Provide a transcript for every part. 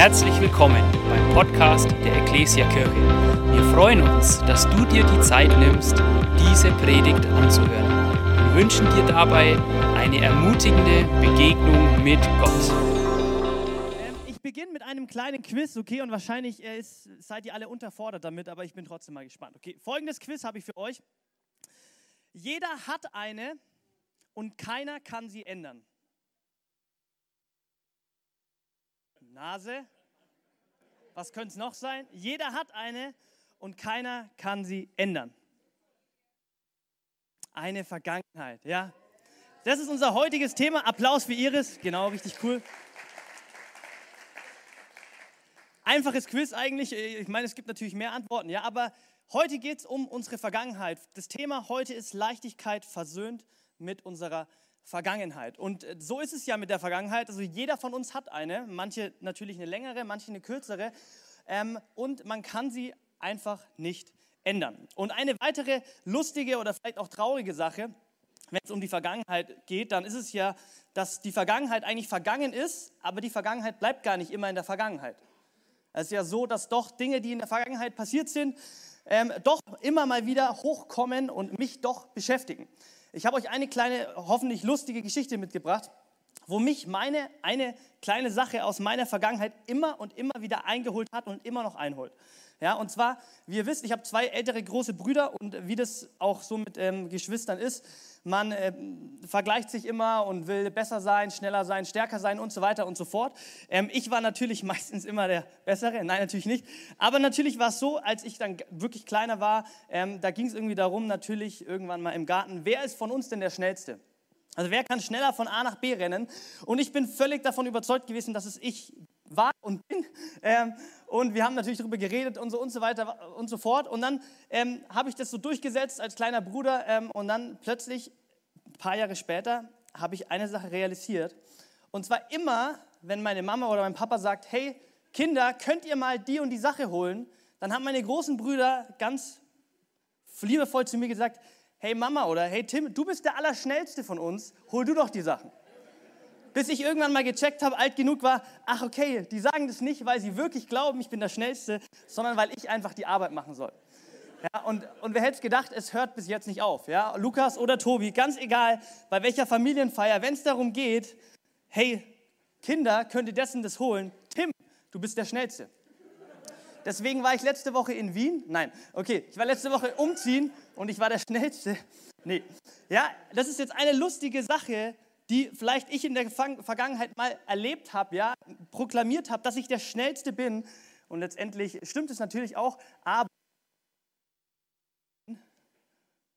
Herzlich willkommen beim Podcast der Ecclesia Kirche. Wir freuen uns, dass du dir die Zeit nimmst, diese Predigt anzuhören. Wir wünschen dir dabei eine ermutigende Begegnung mit Gott. Ähm, ich beginne mit einem kleinen Quiz, okay? Und wahrscheinlich ist, seid ihr alle unterfordert damit, aber ich bin trotzdem mal gespannt. Okay, folgendes Quiz habe ich für euch. Jeder hat eine und keiner kann sie ändern. Nase. Was könnte es noch sein? Jeder hat eine und keiner kann sie ändern. Eine Vergangenheit, ja. Das ist unser heutiges Thema. Applaus für Iris. Genau, richtig cool. Einfaches Quiz eigentlich. Ich meine, es gibt natürlich mehr Antworten, ja, aber heute geht es um unsere Vergangenheit. Das Thema heute ist Leichtigkeit versöhnt mit unserer Vergangenheit. Und äh, so ist es ja mit der Vergangenheit. Also jeder von uns hat eine, manche natürlich eine längere, manche eine kürzere. Ähm, und man kann sie einfach nicht ändern. Und eine weitere lustige oder vielleicht auch traurige Sache, wenn es um die Vergangenheit geht, dann ist es ja, dass die Vergangenheit eigentlich vergangen ist, aber die Vergangenheit bleibt gar nicht immer in der Vergangenheit. Es ist ja so, dass doch Dinge, die in der Vergangenheit passiert sind, ähm, doch immer mal wieder hochkommen und mich doch beschäftigen. Ich habe euch eine kleine, hoffentlich lustige Geschichte mitgebracht, wo mich meine eine kleine Sache aus meiner Vergangenheit immer und immer wieder eingeholt hat und immer noch einholt. Ja, und zwar, wie ihr wisst, ich habe zwei ältere große Brüder und wie das auch so mit ähm, Geschwistern ist, man äh, vergleicht sich immer und will besser sein, schneller sein, stärker sein und so weiter und so fort. Ähm, ich war natürlich meistens immer der Bessere, nein, natürlich nicht. Aber natürlich war es so, als ich dann wirklich kleiner war, ähm, da ging es irgendwie darum, natürlich irgendwann mal im Garten, wer ist von uns denn der Schnellste? Also wer kann schneller von A nach B rennen? Und ich bin völlig davon überzeugt gewesen, dass es ich war und bin. Ähm, und wir haben natürlich darüber geredet und so und so weiter und so fort. Und dann ähm, habe ich das so durchgesetzt als kleiner Bruder. Ähm, und dann plötzlich, paar Jahre später, habe ich eine Sache realisiert. Und zwar immer, wenn meine Mama oder mein Papa sagt, hey Kinder, könnt ihr mal die und die Sache holen, dann haben meine großen Brüder ganz liebevoll zu mir gesagt, hey Mama oder hey Tim, du bist der Allerschnellste von uns, hol du doch die Sachen bis ich irgendwann mal gecheckt habe, alt genug war, ach okay, die sagen das nicht, weil sie wirklich glauben, ich bin der Schnellste, sondern weil ich einfach die Arbeit machen soll. Ja, und, und wer hätte es gedacht, es hört bis jetzt nicht auf. Ja? Lukas oder Tobi, ganz egal, bei welcher Familienfeier, wenn es darum geht, hey, Kinder, könnt ihr dessen das holen? Tim, du bist der Schnellste. Deswegen war ich letzte Woche in Wien. Nein, okay, ich war letzte Woche umziehen und ich war der Schnellste. Nee, ja, das ist jetzt eine lustige Sache, die vielleicht ich in der Vergangenheit mal erlebt habe, ja, proklamiert habe, dass ich der Schnellste bin. Und letztendlich stimmt es natürlich auch, aber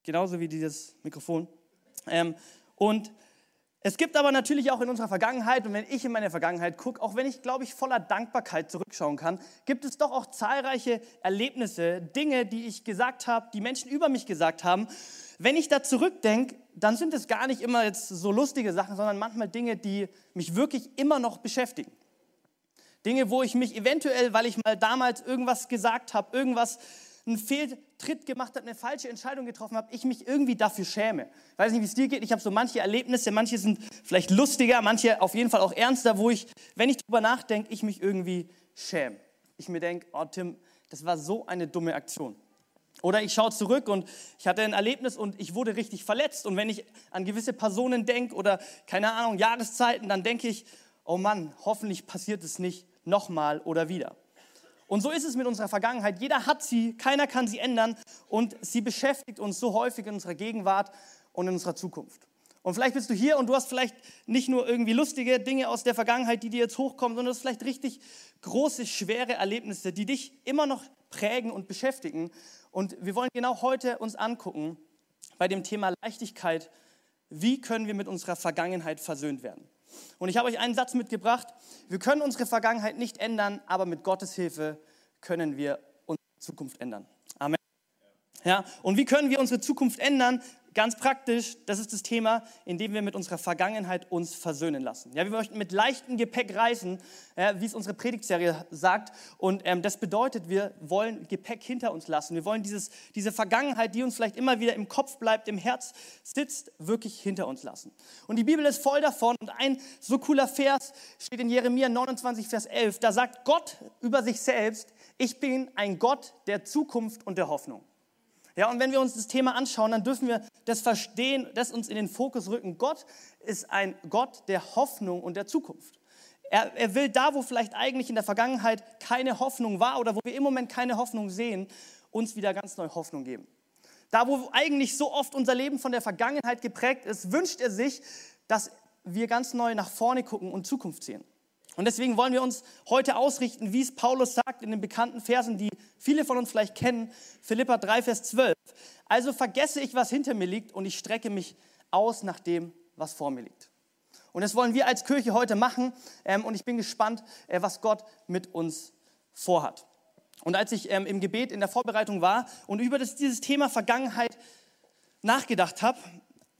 genauso wie dieses Mikrofon. Ähm, und es gibt aber natürlich auch in unserer Vergangenheit, und wenn ich in meine Vergangenheit gucke, auch wenn ich, glaube ich, voller Dankbarkeit zurückschauen kann, gibt es doch auch zahlreiche Erlebnisse, Dinge, die ich gesagt habe, die Menschen über mich gesagt haben. Wenn ich da zurückdenke, dann sind es gar nicht immer jetzt so lustige Sachen, sondern manchmal Dinge, die mich wirklich immer noch beschäftigen. Dinge, wo ich mich eventuell, weil ich mal damals irgendwas gesagt habe, irgendwas einen Fehltritt gemacht habe, eine falsche Entscheidung getroffen habe, ich mich irgendwie dafür schäme. Ich weiß nicht, wie es dir geht. Ich habe so manche Erlebnisse, manche sind vielleicht lustiger, manche auf jeden Fall auch ernster, wo ich, wenn ich darüber nachdenke, ich mich irgendwie schäme. Ich mir denke, oh Tim, das war so eine dumme Aktion. Oder ich schaue zurück und ich hatte ein Erlebnis und ich wurde richtig verletzt. Und wenn ich an gewisse Personen denke oder keine Ahnung, Jahreszeiten, dann denke ich, oh Mann, hoffentlich passiert es nicht nochmal oder wieder. Und so ist es mit unserer Vergangenheit. Jeder hat sie, keiner kann sie ändern und sie beschäftigt uns so häufig in unserer Gegenwart und in unserer Zukunft. Und vielleicht bist du hier und du hast vielleicht nicht nur irgendwie lustige Dinge aus der Vergangenheit, die dir jetzt hochkommen, sondern du hast vielleicht richtig große, schwere Erlebnisse, die dich immer noch prägen und beschäftigen. Und wir wollen genau heute uns angucken bei dem Thema Leichtigkeit, wie können wir mit unserer Vergangenheit versöhnt werden. Und ich habe euch einen Satz mitgebracht. Wir können unsere Vergangenheit nicht ändern, aber mit Gottes Hilfe können wir unsere Zukunft ändern. Amen. Ja, und wie können wir unsere Zukunft ändern? Ganz praktisch, das ist das Thema, indem wir mit unserer Vergangenheit uns versöhnen lassen. Ja, wir möchten mit leichtem Gepäck reisen, ja, wie es unsere Predigtserie sagt. Und ähm, das bedeutet, wir wollen Gepäck hinter uns lassen. Wir wollen dieses, diese Vergangenheit, die uns vielleicht immer wieder im Kopf bleibt, im Herz sitzt, wirklich hinter uns lassen. Und die Bibel ist voll davon. Und ein so cooler Vers steht in Jeremia 29, Vers 11. Da sagt Gott über sich selbst, ich bin ein Gott der Zukunft und der Hoffnung. Ja, und wenn wir uns das Thema anschauen, dann dürfen wir das verstehen, das uns in den Fokus rücken. Gott ist ein Gott der Hoffnung und der Zukunft. Er, er will da, wo vielleicht eigentlich in der Vergangenheit keine Hoffnung war oder wo wir im Moment keine Hoffnung sehen, uns wieder ganz neue Hoffnung geben. Da, wo eigentlich so oft unser Leben von der Vergangenheit geprägt ist, wünscht er sich, dass wir ganz neu nach vorne gucken und Zukunft sehen. Und deswegen wollen wir uns heute ausrichten, wie es Paulus sagt in den bekannten Versen, die viele von uns vielleicht kennen, Philippa 3, Vers 12. Also vergesse ich, was hinter mir liegt und ich strecke mich aus nach dem, was vor mir liegt. Und das wollen wir als Kirche heute machen ähm, und ich bin gespannt, äh, was Gott mit uns vorhat. Und als ich ähm, im Gebet in der Vorbereitung war und über dieses Thema Vergangenheit nachgedacht habe,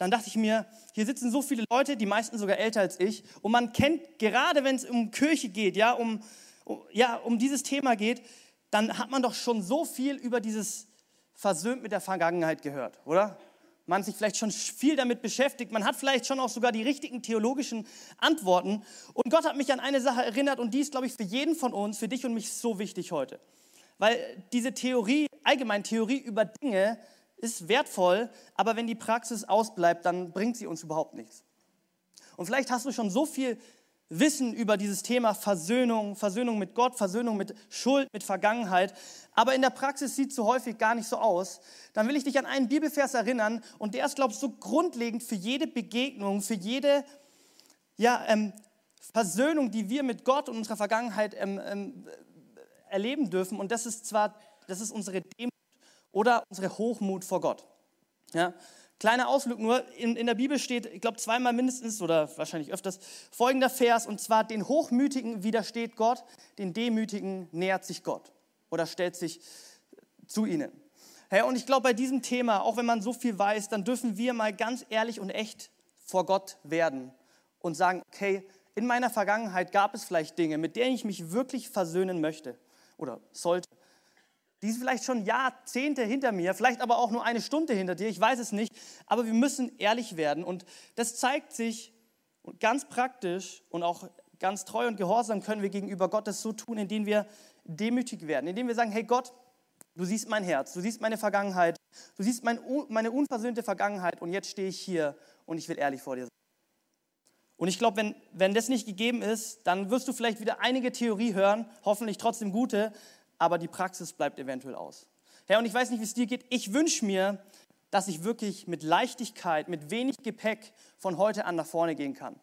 dann dachte ich mir, hier sitzen so viele Leute, die meisten sogar älter als ich, und man kennt, gerade wenn es um Kirche geht, ja, um, ja, um dieses Thema geht, dann hat man doch schon so viel über dieses versöhnt mit der Vergangenheit gehört, oder? Man hat sich vielleicht schon viel damit beschäftigt, man hat vielleicht schon auch sogar die richtigen theologischen Antworten. Und Gott hat mich an eine Sache erinnert und die ist, glaube ich, für jeden von uns, für dich und mich so wichtig heute. Weil diese Theorie, allgemein Theorie über Dinge, ist wertvoll, aber wenn die Praxis ausbleibt, dann bringt sie uns überhaupt nichts. Und vielleicht hast du schon so viel Wissen über dieses Thema Versöhnung, Versöhnung mit Gott, Versöhnung mit Schuld, mit Vergangenheit, aber in der Praxis sieht es so häufig gar nicht so aus, dann will ich dich an einen Bibelvers erinnern und der ist, glaube ich, so grundlegend für jede Begegnung, für jede ja, ähm, Versöhnung, die wir mit Gott und unserer Vergangenheit ähm, ähm, erleben dürfen. Und das ist zwar, das ist unsere Demut oder unsere Hochmut vor Gott. Ja? Kleiner Ausflug nur, in, in der Bibel steht, ich glaube zweimal mindestens oder wahrscheinlich öfters, folgender Vers, und zwar, den Hochmütigen widersteht Gott, den Demütigen nähert sich Gott oder stellt sich zu ihnen. Hey, und ich glaube, bei diesem Thema, auch wenn man so viel weiß, dann dürfen wir mal ganz ehrlich und echt vor Gott werden und sagen, okay, in meiner Vergangenheit gab es vielleicht Dinge, mit denen ich mich wirklich versöhnen möchte oder sollte. Die ist vielleicht schon Jahrzehnte hinter mir, vielleicht aber auch nur eine Stunde hinter dir, ich weiß es nicht. Aber wir müssen ehrlich werden. Und das zeigt sich ganz praktisch und auch ganz treu und gehorsam können wir gegenüber Gott das so tun, indem wir demütig werden, indem wir sagen, hey Gott, du siehst mein Herz, du siehst meine Vergangenheit, du siehst mein, meine unversöhnte Vergangenheit und jetzt stehe ich hier und ich will ehrlich vor dir sein. Und ich glaube, wenn, wenn das nicht gegeben ist, dann wirst du vielleicht wieder einige Theorie hören, hoffentlich trotzdem gute, aber die Praxis bleibt eventuell aus. Herr, und ich weiß nicht, wie es dir geht. Ich wünsche mir, dass ich wirklich mit Leichtigkeit, mit wenig Gepäck von heute an nach vorne gehen kann.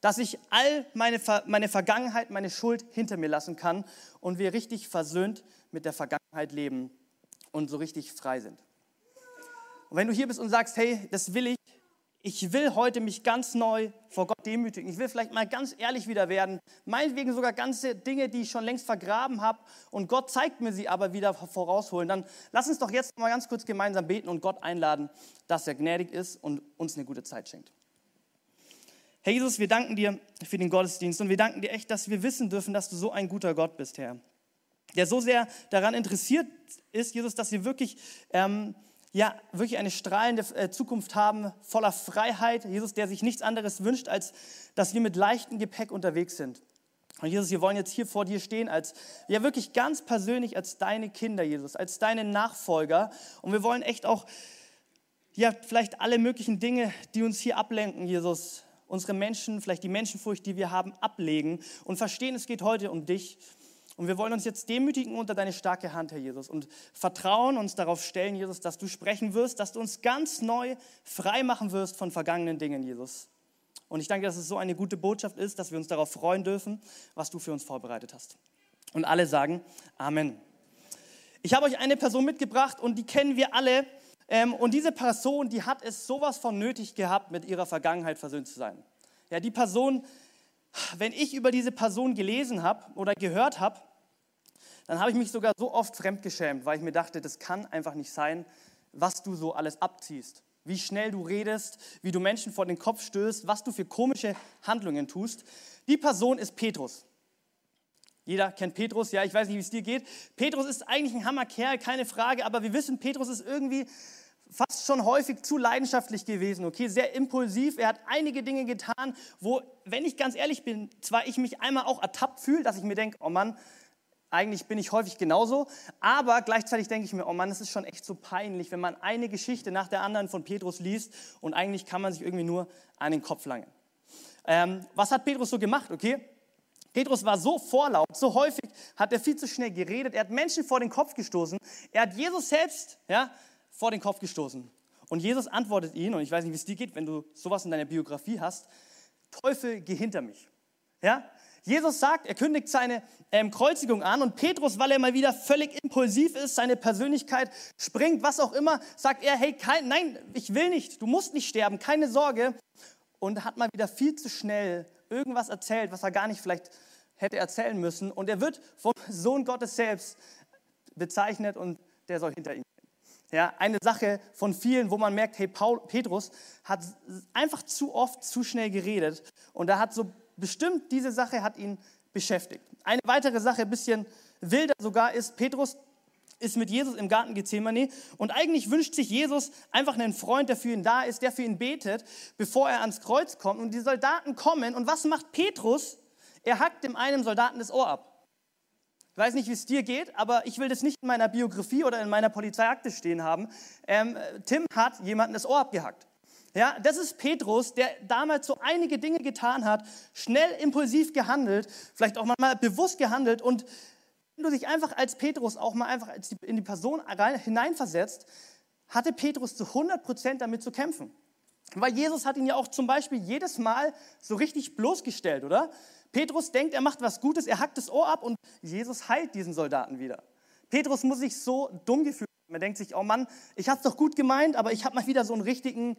Dass ich all meine, meine Vergangenheit, meine Schuld hinter mir lassen kann und wir richtig versöhnt mit der Vergangenheit leben und so richtig frei sind. Und wenn du hier bist und sagst, hey, das will ich, ich will heute mich ganz neu vor Gott demütigen. Ich will vielleicht mal ganz ehrlich wieder werden. Meinetwegen sogar ganze Dinge, die ich schon längst vergraben habe und Gott zeigt mir sie aber wieder vorausholen. Dann lass uns doch jetzt mal ganz kurz gemeinsam beten und Gott einladen, dass er gnädig ist und uns eine gute Zeit schenkt. Herr Jesus, wir danken dir für den Gottesdienst und wir danken dir echt, dass wir wissen dürfen, dass du so ein guter Gott bist, Herr. Der so sehr daran interessiert ist, Jesus, dass wir wirklich... Ähm, ja, wirklich eine strahlende äh, Zukunft haben, voller Freiheit. Jesus, der sich nichts anderes wünscht, als dass wir mit leichtem Gepäck unterwegs sind. Und Jesus, wir wollen jetzt hier vor dir stehen als, ja wirklich ganz persönlich als deine Kinder, Jesus, als deine Nachfolger. Und wir wollen echt auch, ja, vielleicht alle möglichen Dinge, die uns hier ablenken, Jesus, unsere Menschen, vielleicht die Menschenfurcht, die wir haben, ablegen und verstehen, es geht heute um dich. Und wir wollen uns jetzt demütigen unter deine starke Hand, Herr Jesus, und vertrauen uns darauf stellen, Jesus, dass du sprechen wirst, dass du uns ganz neu frei machen wirst von vergangenen Dingen, Jesus. Und ich danke, dass es so eine gute Botschaft ist, dass wir uns darauf freuen dürfen, was du für uns vorbereitet hast. Und alle sagen Amen. Ich habe euch eine Person mitgebracht und die kennen wir alle. Ähm, und diese Person, die hat es sowas von nötig gehabt, mit ihrer Vergangenheit versöhnt zu sein. Ja, die Person, wenn ich über diese Person gelesen habe oder gehört habe, dann habe ich mich sogar so oft fremdgeschämt, weil ich mir dachte, das kann einfach nicht sein, was du so alles abziehst. Wie schnell du redest, wie du Menschen vor den Kopf stößt, was du für komische Handlungen tust. Die Person ist Petrus. Jeder kennt Petrus, ja, ich weiß nicht, wie es dir geht. Petrus ist eigentlich ein Hammerkerl, keine Frage, aber wir wissen, Petrus ist irgendwie fast schon häufig zu leidenschaftlich gewesen, okay, sehr impulsiv. Er hat einige Dinge getan, wo, wenn ich ganz ehrlich bin, zwar ich mich einmal auch ertappt fühle, dass ich mir denke, oh Mann, eigentlich bin ich häufig genauso, aber gleichzeitig denke ich mir, oh Mann, es ist schon echt so peinlich, wenn man eine Geschichte nach der anderen von Petrus liest und eigentlich kann man sich irgendwie nur an den Kopf langen. Ähm, was hat Petrus so gemacht, okay? Petrus war so vorlaut, so häufig hat er viel zu schnell geredet, er hat Menschen vor den Kopf gestoßen, er hat Jesus selbst ja, vor den Kopf gestoßen. Und Jesus antwortet ihn, und ich weiß nicht, wie es dir geht, wenn du sowas in deiner Biografie hast, Teufel, geh hinter mich. Ja? Jesus sagt, er kündigt seine ähm, Kreuzigung an und Petrus, weil er mal wieder völlig impulsiv ist, seine Persönlichkeit springt, was auch immer, sagt er, hey, kein, nein, ich will nicht, du musst nicht sterben, keine Sorge. Und hat mal wieder viel zu schnell irgendwas erzählt, was er gar nicht vielleicht hätte erzählen müssen. Und er wird vom Sohn Gottes selbst bezeichnet und der soll hinter ihm ja, eine Sache von vielen, wo man merkt, hey, Paul, Petrus hat einfach zu oft zu schnell geredet und er hat so bestimmt diese Sache hat ihn beschäftigt. Eine weitere Sache, ein bisschen wilder sogar, ist, Petrus ist mit Jesus im Garten Gethsemane und eigentlich wünscht sich Jesus einfach einen Freund, der für ihn da ist, der für ihn betet, bevor er ans Kreuz kommt. Und die Soldaten kommen und was macht Petrus? Er hackt dem einen Soldaten das Ohr ab. Ich weiß nicht, wie es dir geht, aber ich will das nicht in meiner Biografie oder in meiner Polizeiakte stehen haben. Ähm, Tim hat jemanden das Ohr abgehackt. Ja, das ist Petrus, der damals so einige Dinge getan hat, schnell impulsiv gehandelt, vielleicht auch mal bewusst gehandelt und wenn du dich einfach als Petrus auch mal einfach in die Person hineinversetzt, hatte Petrus zu 100 Prozent damit zu kämpfen. Weil Jesus hat ihn ja auch zum Beispiel jedes Mal so richtig bloßgestellt, oder? Petrus denkt, er macht was Gutes, er hackt das Ohr ab und Jesus heilt diesen Soldaten wieder. Petrus muss sich so dumm gefühlt haben. Er denkt sich, oh Mann, ich habe es doch gut gemeint, aber ich habe mal wieder so einen richtigen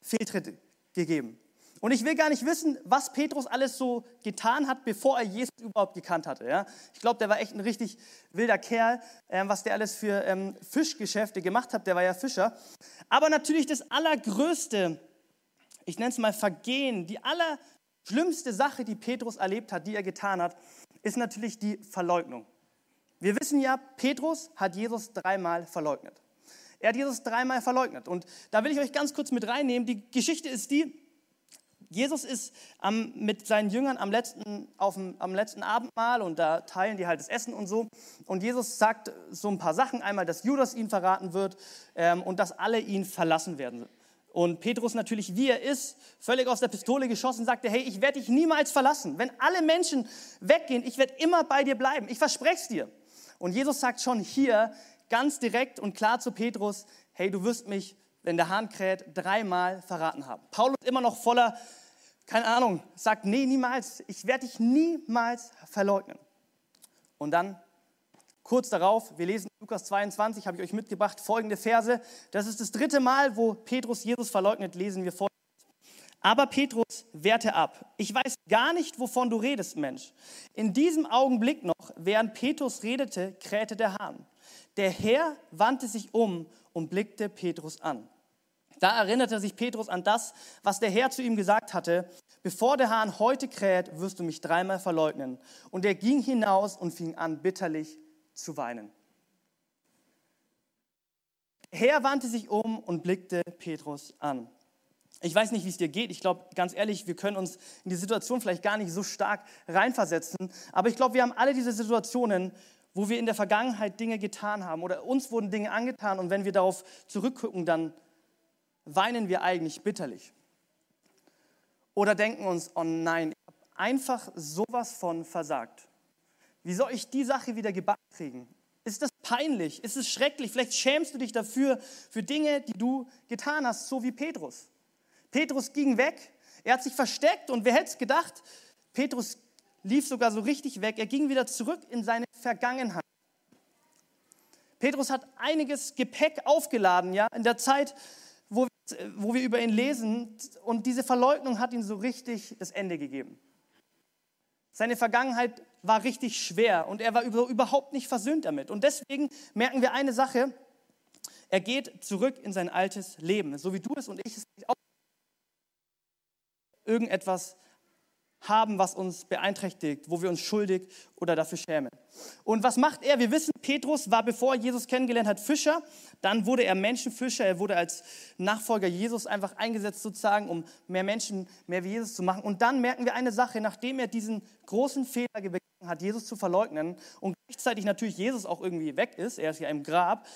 Fehltritt gegeben. Und ich will gar nicht wissen, was Petrus alles so getan hat, bevor er Jesus überhaupt gekannt hatte. Ja? Ich glaube, der war echt ein richtig wilder Kerl, äh, was der alles für ähm, Fischgeschäfte gemacht hat. Der war ja Fischer. Aber natürlich das allergrößte, ich nenne es mal Vergehen, die aller schlimmste Sache, die Petrus erlebt hat, die er getan hat, ist natürlich die Verleugnung. Wir wissen ja, Petrus hat Jesus dreimal verleugnet. Er hat Jesus dreimal verleugnet. Und da will ich euch ganz kurz mit reinnehmen. Die Geschichte ist die, Jesus ist am, mit seinen Jüngern am letzten, auf dem, am letzten Abendmahl und da teilen die halt das Essen und so. Und Jesus sagt so ein paar Sachen. Einmal, dass Judas ihn verraten wird ähm, und dass alle ihn verlassen werden. Und Petrus natürlich, wie er ist, völlig aus der Pistole geschossen, sagte, hey, ich werde dich niemals verlassen. Wenn alle Menschen weggehen, ich werde immer bei dir bleiben. Ich verspreche es dir. Und Jesus sagt schon hier ganz direkt und klar zu Petrus, hey, du wirst mich, wenn der Hahn kräht, dreimal verraten haben. Paulus immer noch voller, keine Ahnung, sagt, nee, niemals, ich werde dich niemals verleugnen. Und dann Kurz darauf, wir lesen Lukas 22, habe ich euch mitgebracht, folgende Verse. Das ist das dritte Mal, wo Petrus Jesus verleugnet, lesen wir folgendes. Aber Petrus wehrte ab. Ich weiß gar nicht, wovon du redest, Mensch. In diesem Augenblick noch, während Petrus redete, krähte der Hahn. Der Herr wandte sich um und blickte Petrus an. Da erinnerte sich Petrus an das, was der Herr zu ihm gesagt hatte. Bevor der Hahn heute kräht, wirst du mich dreimal verleugnen. Und er ging hinaus und fing an, bitterlich zu weinen. Herr wandte sich um und blickte Petrus an. Ich weiß nicht, wie es dir geht. Ich glaube, ganz ehrlich, wir können uns in die Situation vielleicht gar nicht so stark reinversetzen. Aber ich glaube, wir haben alle diese Situationen, wo wir in der Vergangenheit Dinge getan haben oder uns wurden Dinge angetan und wenn wir darauf zurückgucken, dann weinen wir eigentlich bitterlich. Oder denken uns, oh nein, ich habe einfach sowas von versagt. Wie soll ich die Sache wieder gebacken kriegen? Ist das peinlich? Ist es schrecklich? Vielleicht schämst du dich dafür, für Dinge, die du getan hast, so wie Petrus. Petrus ging weg, er hat sich versteckt und wer hätte es gedacht, Petrus lief sogar so richtig weg, er ging wieder zurück in seine Vergangenheit. Petrus hat einiges Gepäck aufgeladen, ja, in der Zeit, wo, wo wir über ihn lesen und diese Verleugnung hat ihm so richtig das Ende gegeben. Seine Vergangenheit war richtig schwer und er war überhaupt nicht versöhnt damit. Und deswegen merken wir eine Sache, er geht zurück in sein altes Leben, so wie du es und ich es auch irgendetwas haben, was uns beeinträchtigt, wo wir uns schuldig oder dafür schämen. Und was macht er? Wir wissen, Petrus war, bevor er Jesus kennengelernt hat, Fischer. Dann wurde er Menschenfischer. Er wurde als Nachfolger Jesus einfach eingesetzt, sozusagen, um mehr Menschen, mehr wie Jesus zu machen. Und dann merken wir eine Sache, nachdem er diesen großen Fehler begangen hat, Jesus zu verleugnen und gleichzeitig natürlich Jesus auch irgendwie weg ist, er ist ja im Grab,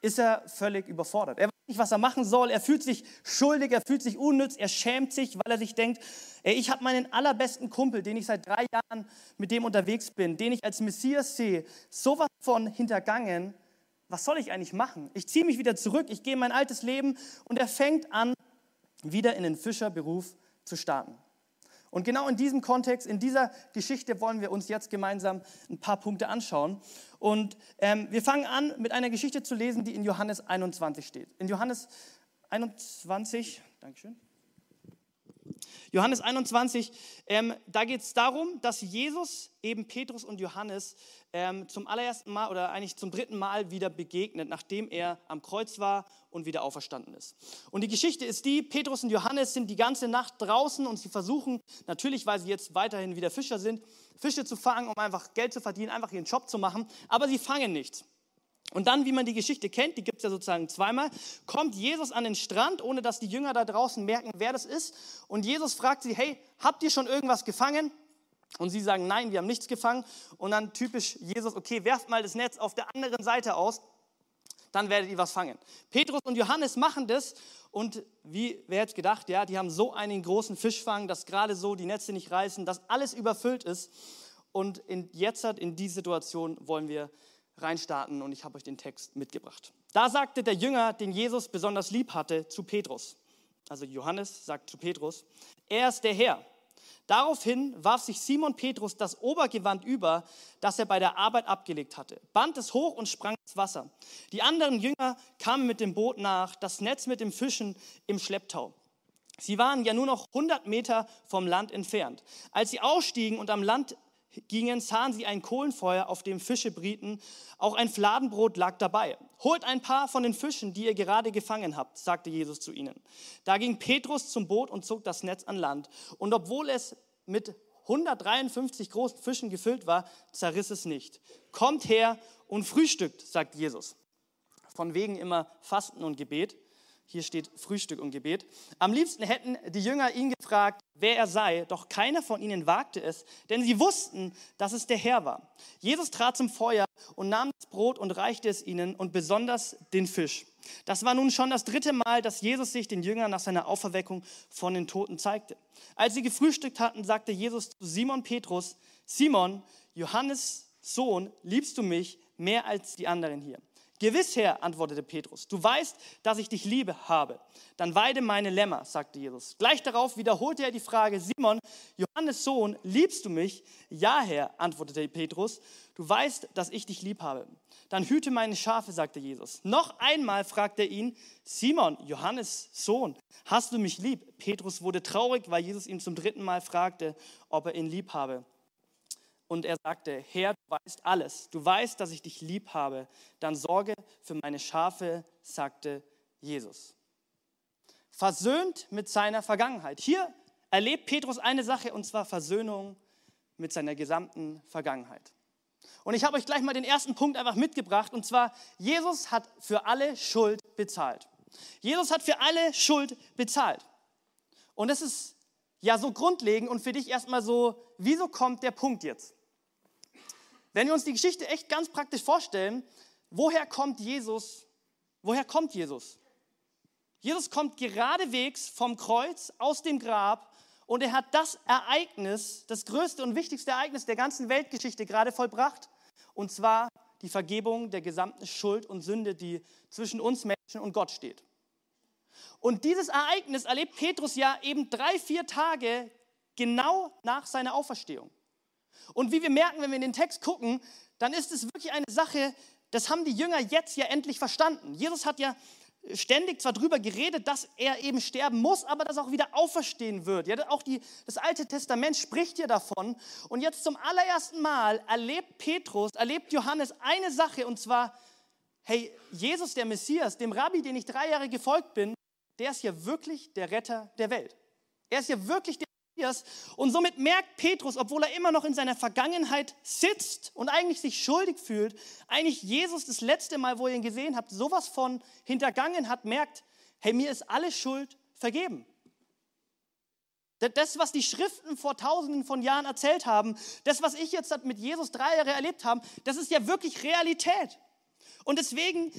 ist er völlig überfordert. Er nicht, was er machen soll. Er fühlt sich schuldig, er fühlt sich unnütz, er schämt sich, weil er sich denkt, ey, ich habe meinen allerbesten Kumpel, den ich seit drei Jahren mit dem unterwegs bin, den ich als Messias sehe, sowas von hintergangen. Was soll ich eigentlich machen? Ich ziehe mich wieder zurück, ich gehe in mein altes Leben und er fängt an, wieder in den Fischerberuf zu starten. Und genau in diesem Kontext, in dieser Geschichte wollen wir uns jetzt gemeinsam ein paar Punkte anschauen. Und ähm, wir fangen an mit einer Geschichte zu lesen, die in Johannes 21 steht. In Johannes 21, Dankeschön. Johannes 21, ähm, da geht es darum, dass Jesus eben Petrus und Johannes ähm, zum allerersten Mal oder eigentlich zum dritten Mal wieder begegnet, nachdem er am Kreuz war und wieder auferstanden ist. Und die Geschichte ist die, Petrus und Johannes sind die ganze Nacht draußen und sie versuchen, natürlich, weil sie jetzt weiterhin wieder Fischer sind, Fische zu fangen, um einfach Geld zu verdienen, einfach ihren Job zu machen, aber sie fangen nichts. Und dann, wie man die Geschichte kennt, die gibt es ja sozusagen zweimal, kommt Jesus an den Strand, ohne dass die Jünger da draußen merken, wer das ist. Und Jesus fragt sie, hey, habt ihr schon irgendwas gefangen? Und sie sagen, nein, wir haben nichts gefangen. Und dann typisch Jesus, okay, werft mal das Netz auf der anderen Seite aus, dann werdet ihr was fangen. Petrus und Johannes machen das und wie, wer hätte gedacht, ja, die haben so einen großen Fischfang, dass gerade so die Netze nicht reißen, dass alles überfüllt ist. Und in, jetzt in die Situation wollen wir reinstarten und ich habe euch den Text mitgebracht. Da sagte der Jünger, den Jesus besonders lieb hatte, zu Petrus. Also Johannes sagt zu Petrus, er ist der Herr. Daraufhin warf sich Simon Petrus das Obergewand über, das er bei der Arbeit abgelegt hatte, band es hoch und sprang ins Wasser. Die anderen Jünger kamen mit dem Boot nach, das Netz mit dem Fischen im Schlepptau. Sie waren ja nur noch 100 Meter vom Land entfernt. Als sie ausstiegen und am Land gingen, sahen sie ein Kohlenfeuer, auf dem Fische brieten. Auch ein Fladenbrot lag dabei. Holt ein paar von den Fischen, die ihr gerade gefangen habt, sagte Jesus zu ihnen. Da ging Petrus zum Boot und zog das Netz an Land. Und obwohl es mit 153 großen Fischen gefüllt war, zerriss es nicht. Kommt her und frühstückt, sagt Jesus. Von wegen immer Fasten und Gebet. Hier steht Frühstück und Gebet. Am liebsten hätten die Jünger ihn gefragt, wer er sei, doch keiner von ihnen wagte es, denn sie wussten, dass es der Herr war. Jesus trat zum Feuer und nahm das Brot und reichte es ihnen und besonders den Fisch. Das war nun schon das dritte Mal, dass Jesus sich den Jüngern nach seiner Auferweckung von den Toten zeigte. Als sie gefrühstückt hatten, sagte Jesus zu Simon Petrus, Simon, Johannes Sohn, liebst du mich mehr als die anderen hier? Gewiss, Herr, antwortete Petrus, du weißt, dass ich dich liebe habe. Dann weide meine Lämmer, sagte Jesus. Gleich darauf wiederholte er die Frage, Simon, Johannes Sohn, liebst du mich? Ja, Herr, antwortete Petrus, du weißt, dass ich dich lieb habe. Dann hüte meine Schafe, sagte Jesus. Noch einmal fragte er ihn, Simon, Johannes Sohn, hast du mich lieb? Petrus wurde traurig, weil Jesus ihn zum dritten Mal fragte, ob er ihn lieb habe. Und er sagte, Herr, du weißt alles, du weißt, dass ich dich lieb habe, dann sorge für meine Schafe, sagte Jesus. Versöhnt mit seiner Vergangenheit. Hier erlebt Petrus eine Sache, und zwar Versöhnung mit seiner gesamten Vergangenheit. Und ich habe euch gleich mal den ersten Punkt einfach mitgebracht, und zwar, Jesus hat für alle Schuld bezahlt. Jesus hat für alle Schuld bezahlt. Und das ist ja so grundlegend und für dich erstmal so, wieso kommt der Punkt jetzt? Wenn wir uns die Geschichte echt ganz praktisch vorstellen, woher kommt Jesus? Woher kommt Jesus? Jesus kommt geradewegs vom Kreuz aus dem Grab und er hat das Ereignis, das größte und wichtigste Ereignis der ganzen Weltgeschichte gerade vollbracht. Und zwar die Vergebung der gesamten Schuld und Sünde, die zwischen uns Menschen und Gott steht. Und dieses Ereignis erlebt Petrus ja eben drei, vier Tage genau nach seiner Auferstehung. Und wie wir merken, wenn wir in den Text gucken, dann ist es wirklich eine Sache, das haben die Jünger jetzt ja endlich verstanden. Jesus hat ja ständig zwar darüber geredet, dass er eben sterben muss, aber dass er auch wieder auferstehen wird. Ja, auch die, das Alte Testament spricht ja davon. Und jetzt zum allerersten Mal erlebt Petrus, erlebt Johannes eine Sache, und zwar hey, Jesus, der Messias, dem Rabbi, den ich drei Jahre gefolgt bin, der ist ja wirklich der Retter der Welt. Er ist ja wirklich der. Und somit merkt Petrus, obwohl er immer noch in seiner Vergangenheit sitzt und eigentlich sich schuldig fühlt, eigentlich Jesus das letzte Mal, wo ihr ihn gesehen habt, sowas von hintergangen hat, merkt, hey, mir ist alle Schuld vergeben. Das, was die Schriften vor tausenden von Jahren erzählt haben, das, was ich jetzt mit Jesus drei Jahre erlebt habe, das ist ja wirklich Realität. Und deswegen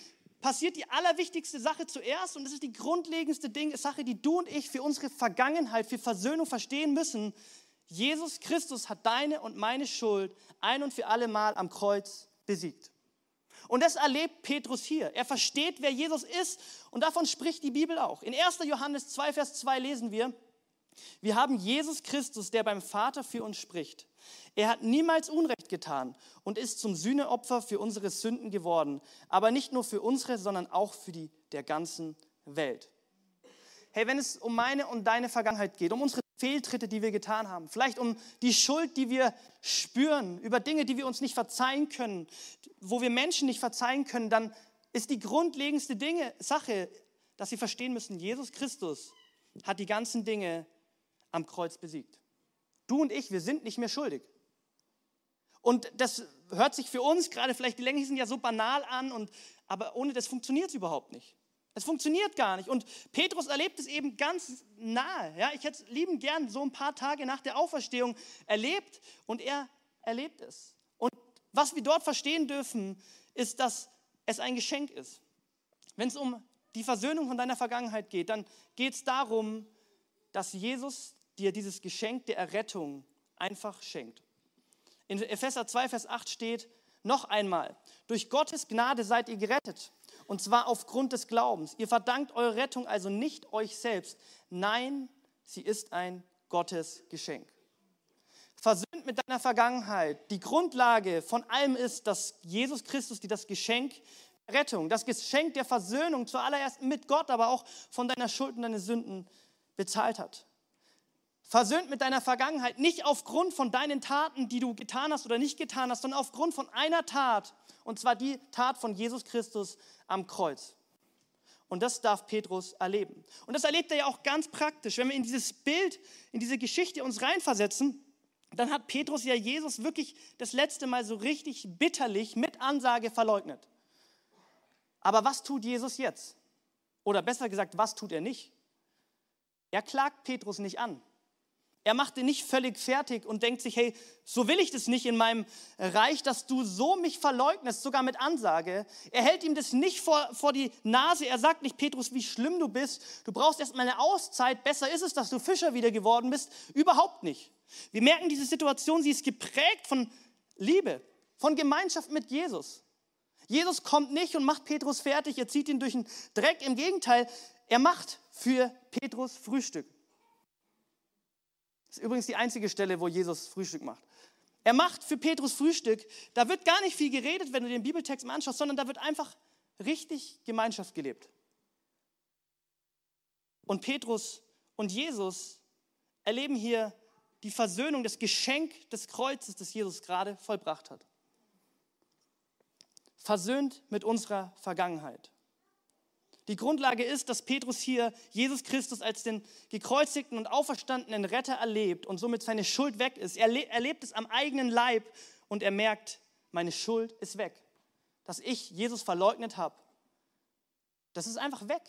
passiert die allerwichtigste Sache zuerst und das ist die grundlegendste Ding, Sache, die du und ich für unsere Vergangenheit, für Versöhnung verstehen müssen. Jesus Christus hat deine und meine Schuld ein und für alle Mal am Kreuz besiegt. Und das erlebt Petrus hier. Er versteht, wer Jesus ist und davon spricht die Bibel auch. In 1. Johannes 2, Vers 2 lesen wir, wir haben Jesus Christus, der beim Vater für uns spricht. Er hat niemals Unrecht getan und ist zum Sühneopfer für unsere Sünden geworden, aber nicht nur für unsere, sondern auch für die der ganzen Welt. Hey, wenn es um meine und deine Vergangenheit geht, um unsere Fehltritte, die wir getan haben, vielleicht um die Schuld, die wir spüren, über Dinge, die wir uns nicht verzeihen können, wo wir Menschen nicht verzeihen können, dann ist die grundlegendste Dinge, Sache, dass sie verstehen müssen, Jesus Christus hat die ganzen Dinge am Kreuz besiegt. Du und ich, wir sind nicht mehr schuldig. Und das hört sich für uns, gerade vielleicht die Länglichen, ja so banal an, und, aber ohne das funktioniert es überhaupt nicht. Es funktioniert gar nicht. Und Petrus erlebt es eben ganz nahe. Ja, ich hätte es lieben gern so ein paar Tage nach der Auferstehung erlebt und er erlebt es. Und was wir dort verstehen dürfen, ist, dass es ein Geschenk ist. Wenn es um die Versöhnung von deiner Vergangenheit geht, dann geht es darum, dass Jesus dir dieses Geschenk der Errettung einfach schenkt. In Epheser 2, Vers 8 steht noch einmal, durch Gottes Gnade seid ihr gerettet, und zwar aufgrund des Glaubens. Ihr verdankt eure Rettung also nicht euch selbst, nein, sie ist ein Gottesgeschenk. Versöhnt mit deiner Vergangenheit. Die Grundlage von allem ist, dass Jesus Christus dir das Geschenk der Rettung, das Geschenk der Versöhnung zuallererst mit Gott, aber auch von deiner Schuld und deinen Sünden bezahlt hat. Versöhnt mit deiner Vergangenheit, nicht aufgrund von deinen Taten, die du getan hast oder nicht getan hast, sondern aufgrund von einer Tat, und zwar die Tat von Jesus Christus am Kreuz. Und das darf Petrus erleben. Und das erlebt er ja auch ganz praktisch. Wenn wir in dieses Bild, in diese Geschichte uns reinversetzen, dann hat Petrus ja Jesus wirklich das letzte Mal so richtig bitterlich mit Ansage verleugnet. Aber was tut Jesus jetzt? Oder besser gesagt, was tut er nicht? Er klagt Petrus nicht an. Er macht ihn nicht völlig fertig und denkt sich, hey, so will ich das nicht in meinem Reich, dass du so mich verleugnest, sogar mit Ansage. Er hält ihm das nicht vor, vor die Nase. Er sagt nicht, Petrus, wie schlimm du bist. Du brauchst erst mal eine Auszeit. Besser ist es, dass du Fischer wieder geworden bist. Überhaupt nicht. Wir merken diese Situation, sie ist geprägt von Liebe, von Gemeinschaft mit Jesus. Jesus kommt nicht und macht Petrus fertig, er zieht ihn durch den Dreck. Im Gegenteil, er macht für Petrus Frühstück. Das ist übrigens die einzige Stelle, wo Jesus Frühstück macht. Er macht für Petrus Frühstück. Da wird gar nicht viel geredet, wenn du den Bibeltext mal anschaust, sondern da wird einfach richtig Gemeinschaft gelebt. Und Petrus und Jesus erleben hier die Versöhnung, das Geschenk des Kreuzes, das Jesus gerade vollbracht hat. Versöhnt mit unserer Vergangenheit. Die Grundlage ist, dass Petrus hier Jesus Christus als den gekreuzigten und auferstandenen Retter erlebt und somit seine Schuld weg ist. Er erlebt es am eigenen Leib und er merkt, meine Schuld ist weg. Dass ich Jesus verleugnet habe, das ist einfach weg.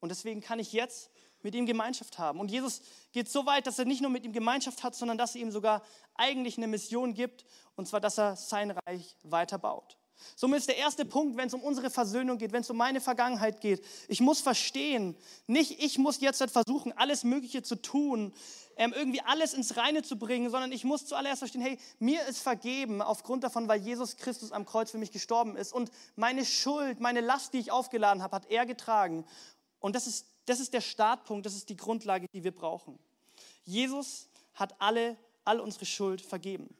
Und deswegen kann ich jetzt mit ihm Gemeinschaft haben. Und Jesus geht so weit, dass er nicht nur mit ihm Gemeinschaft hat, sondern dass er ihm sogar eigentlich eine Mission gibt, und zwar, dass er sein Reich weiterbaut. Somit ist der erste Punkt, wenn es um unsere Versöhnung geht, wenn es um meine Vergangenheit geht. Ich muss verstehen, nicht ich muss jetzt halt versuchen, alles Mögliche zu tun, ähm, irgendwie alles ins Reine zu bringen, sondern ich muss zuallererst verstehen, hey, mir ist vergeben aufgrund davon, weil Jesus Christus am Kreuz für mich gestorben ist. Und meine Schuld, meine Last, die ich aufgeladen habe, hat er getragen. Und das ist, das ist der Startpunkt, das ist die Grundlage, die wir brauchen. Jesus hat alle, all unsere Schuld vergeben.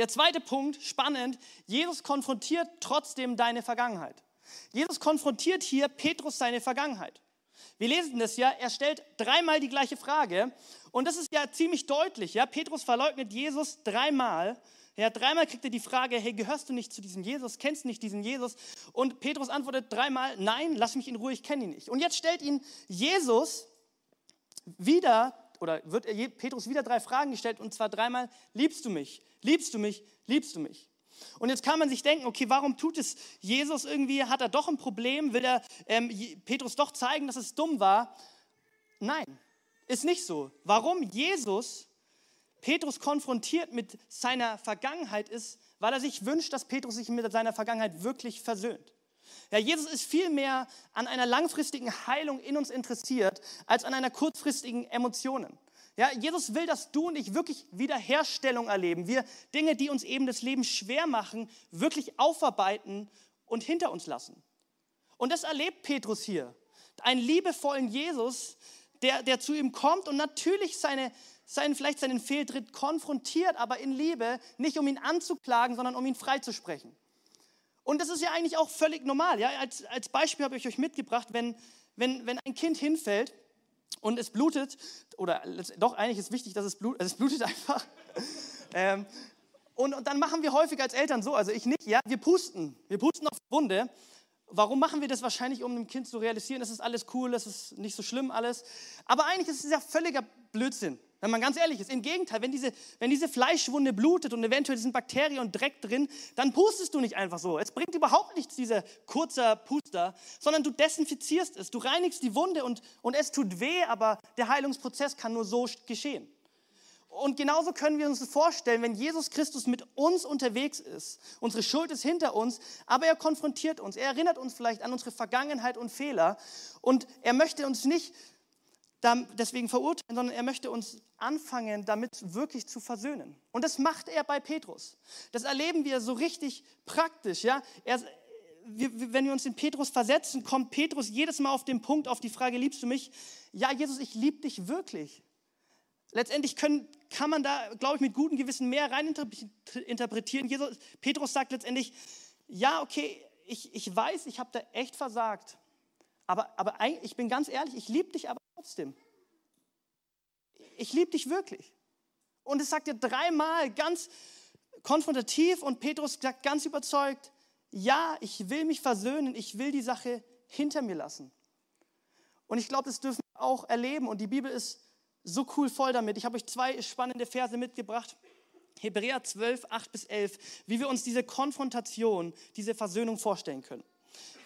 Der zweite Punkt, spannend, Jesus konfrontiert trotzdem deine Vergangenheit. Jesus konfrontiert hier Petrus seine Vergangenheit. Wir lesen das ja, er stellt dreimal die gleiche Frage und das ist ja ziemlich deutlich. Ja? Petrus verleugnet Jesus dreimal. Ja, dreimal kriegt er die Frage, hey, gehörst du nicht zu diesem Jesus? Kennst du nicht diesen Jesus? Und Petrus antwortet dreimal, nein, lass mich in Ruhe, ich kenne ihn nicht. Und jetzt stellt ihn Jesus wieder, oder wird Petrus wieder drei Fragen gestellt, und zwar dreimal, liebst du mich? Liebst du mich? Liebst du mich? Und jetzt kann man sich denken, okay, warum tut es Jesus irgendwie? Hat er doch ein Problem? Will er ähm, Petrus doch zeigen, dass es dumm war? Nein, ist nicht so. Warum Jesus Petrus konfrontiert mit seiner Vergangenheit ist, weil er sich wünscht, dass Petrus sich mit seiner Vergangenheit wirklich versöhnt. Ja, Jesus ist viel mehr an einer langfristigen Heilung in uns interessiert, als an einer kurzfristigen Emotionen. Ja, Jesus will, dass du und ich wirklich Wiederherstellung erleben. Wir Dinge, die uns eben das Leben schwer machen, wirklich aufarbeiten und hinter uns lassen. Und das erlebt Petrus hier. Einen liebevollen Jesus, der, der zu ihm kommt und natürlich seine, seinen, vielleicht seinen Fehltritt konfrontiert, aber in Liebe, nicht um ihn anzuklagen, sondern um ihn freizusprechen. Und das ist ja eigentlich auch völlig normal. Ja? Als, als Beispiel habe ich euch mitgebracht, wenn, wenn, wenn ein Kind hinfällt und es blutet, oder doch eigentlich ist wichtig, dass es blutet, also es blutet einfach. ähm, und, und, dann machen wir häufig als Eltern so, also ich nicht, ja, wir pusten. Wir pusten auf die Wunde Warum machen wir das wahrscheinlich, um dem Kind zu realisieren, es ist alles cool, es ist nicht so schlimm alles. Aber eigentlich ist es ja völliger Blödsinn, wenn man ganz ehrlich ist. Im Gegenteil, wenn diese, wenn diese Fleischwunde blutet und eventuell sind Bakterien und Dreck drin, dann pustest du nicht einfach so. Es bringt überhaupt nichts, dieser kurzer Puster, sondern du desinfizierst es, du reinigst die Wunde und, und es tut weh, aber der Heilungsprozess kann nur so geschehen. Und genauso können wir uns vorstellen, wenn Jesus Christus mit uns unterwegs ist. Unsere Schuld ist hinter uns, aber er konfrontiert uns. Er erinnert uns vielleicht an unsere Vergangenheit und Fehler. Und er möchte uns nicht deswegen verurteilen, sondern er möchte uns anfangen, damit wirklich zu versöhnen. Und das macht er bei Petrus. Das erleben wir so richtig praktisch. Ja? Er, wenn wir uns in Petrus versetzen, kommt Petrus jedes Mal auf den Punkt, auf die Frage, liebst du mich? Ja, Jesus, ich liebe dich wirklich. Letztendlich können, kann man da, glaube ich, mit gutem Gewissen mehr reininterpretieren. Jesus, Petrus sagt letztendlich, ja, okay, ich, ich weiß, ich habe da echt versagt. Aber, aber ich bin ganz ehrlich, ich liebe dich aber trotzdem. Ich liebe dich wirklich. Und es sagt er dreimal ganz konfrontativ und Petrus sagt ganz überzeugt, ja, ich will mich versöhnen, ich will die Sache hinter mir lassen. Und ich glaube, das dürfen wir auch erleben. Und die Bibel ist so cool voll damit. Ich habe euch zwei spannende Verse mitgebracht. Hebräer 12, 8 bis 11, wie wir uns diese Konfrontation, diese Versöhnung vorstellen können.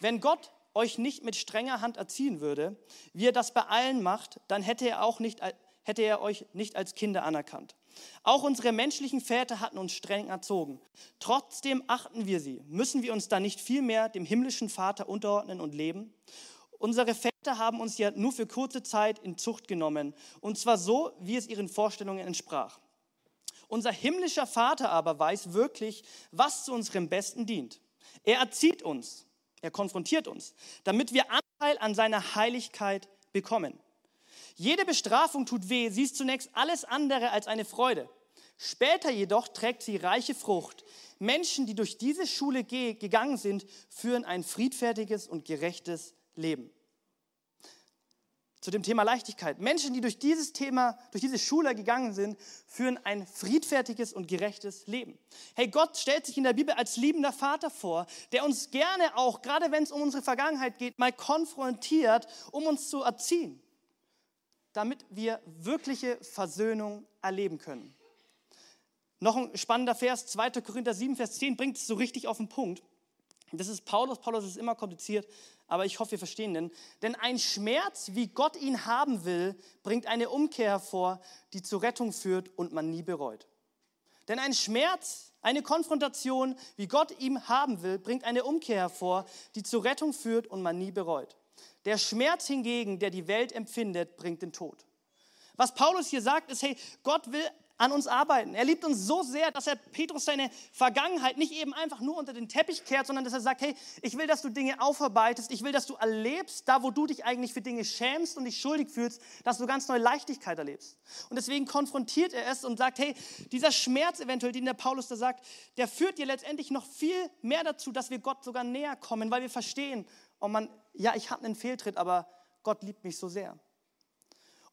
Wenn Gott euch nicht mit strenger Hand erziehen würde, wie er das bei allen macht, dann hätte er, auch nicht, hätte er euch nicht als Kinder anerkannt. Auch unsere menschlichen Väter hatten uns streng erzogen. Trotzdem achten wir sie. Müssen wir uns dann nicht vielmehr dem himmlischen Vater unterordnen und leben? Unsere Väter haben uns ja nur für kurze Zeit in Zucht genommen, und zwar so, wie es ihren Vorstellungen entsprach. Unser himmlischer Vater aber weiß wirklich, was zu unserem Besten dient. Er erzieht uns, er konfrontiert uns, damit wir Anteil an seiner Heiligkeit bekommen. Jede Bestrafung tut weh, sie ist zunächst alles andere als eine Freude. Später jedoch trägt sie reiche Frucht. Menschen, die durch diese Schule gegangen sind, führen ein friedfertiges und gerechtes Leben zu dem Thema Leichtigkeit. Menschen, die durch dieses Thema, durch diese Schule gegangen sind, führen ein friedfertiges und gerechtes Leben. Hey, Gott stellt sich in der Bibel als liebender Vater vor, der uns gerne auch, gerade wenn es um unsere Vergangenheit geht, mal konfrontiert, um uns zu erziehen, damit wir wirkliche Versöhnung erleben können. Noch ein spannender Vers, 2. Korinther 7, Vers 10 bringt es so richtig auf den Punkt. Das ist Paulus. Paulus ist immer kompliziert, aber ich hoffe, wir verstehen den. Denn ein Schmerz, wie Gott ihn haben will, bringt eine Umkehr hervor, die zur Rettung führt und man nie bereut. Denn ein Schmerz, eine Konfrontation, wie Gott ihn haben will, bringt eine Umkehr hervor, die zur Rettung führt und man nie bereut. Der Schmerz hingegen, der die Welt empfindet, bringt den Tod. Was Paulus hier sagt, ist, hey, Gott will an uns arbeiten. Er liebt uns so sehr, dass er Petrus seine Vergangenheit nicht eben einfach nur unter den Teppich kehrt, sondern dass er sagt, hey, ich will, dass du Dinge aufarbeitest, ich will, dass du erlebst, da wo du dich eigentlich für Dinge schämst und dich schuldig fühlst, dass du ganz neue Leichtigkeit erlebst. Und deswegen konfrontiert er es und sagt, hey, dieser Schmerz eventuell, den der Paulus da sagt, der führt dir letztendlich noch viel mehr dazu, dass wir Gott sogar näher kommen, weil wir verstehen, oh man, ja, ich habe einen Fehltritt, aber Gott liebt mich so sehr.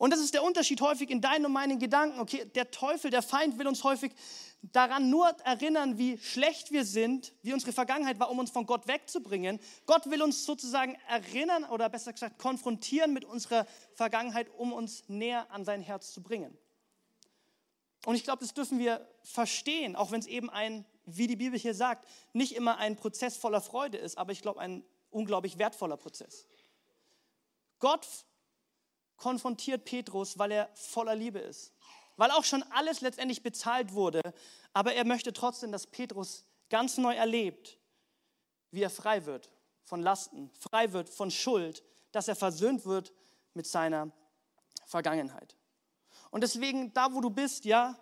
Und das ist der Unterschied häufig in deinen und meinen Gedanken. Okay, der Teufel, der Feind will uns häufig daran nur erinnern, wie schlecht wir sind, wie unsere Vergangenheit war, um uns von Gott wegzubringen. Gott will uns sozusagen erinnern oder besser gesagt konfrontieren mit unserer Vergangenheit, um uns näher an sein Herz zu bringen. Und ich glaube, das dürfen wir verstehen, auch wenn es eben ein, wie die Bibel hier sagt, nicht immer ein Prozess voller Freude ist, aber ich glaube, ein unglaublich wertvoller Prozess. Gott konfrontiert Petrus, weil er voller Liebe ist. Weil auch schon alles letztendlich bezahlt wurde. Aber er möchte trotzdem, dass Petrus ganz neu erlebt, wie er frei wird von Lasten, frei wird von Schuld, dass er versöhnt wird mit seiner Vergangenheit. Und deswegen, da wo du bist, ja,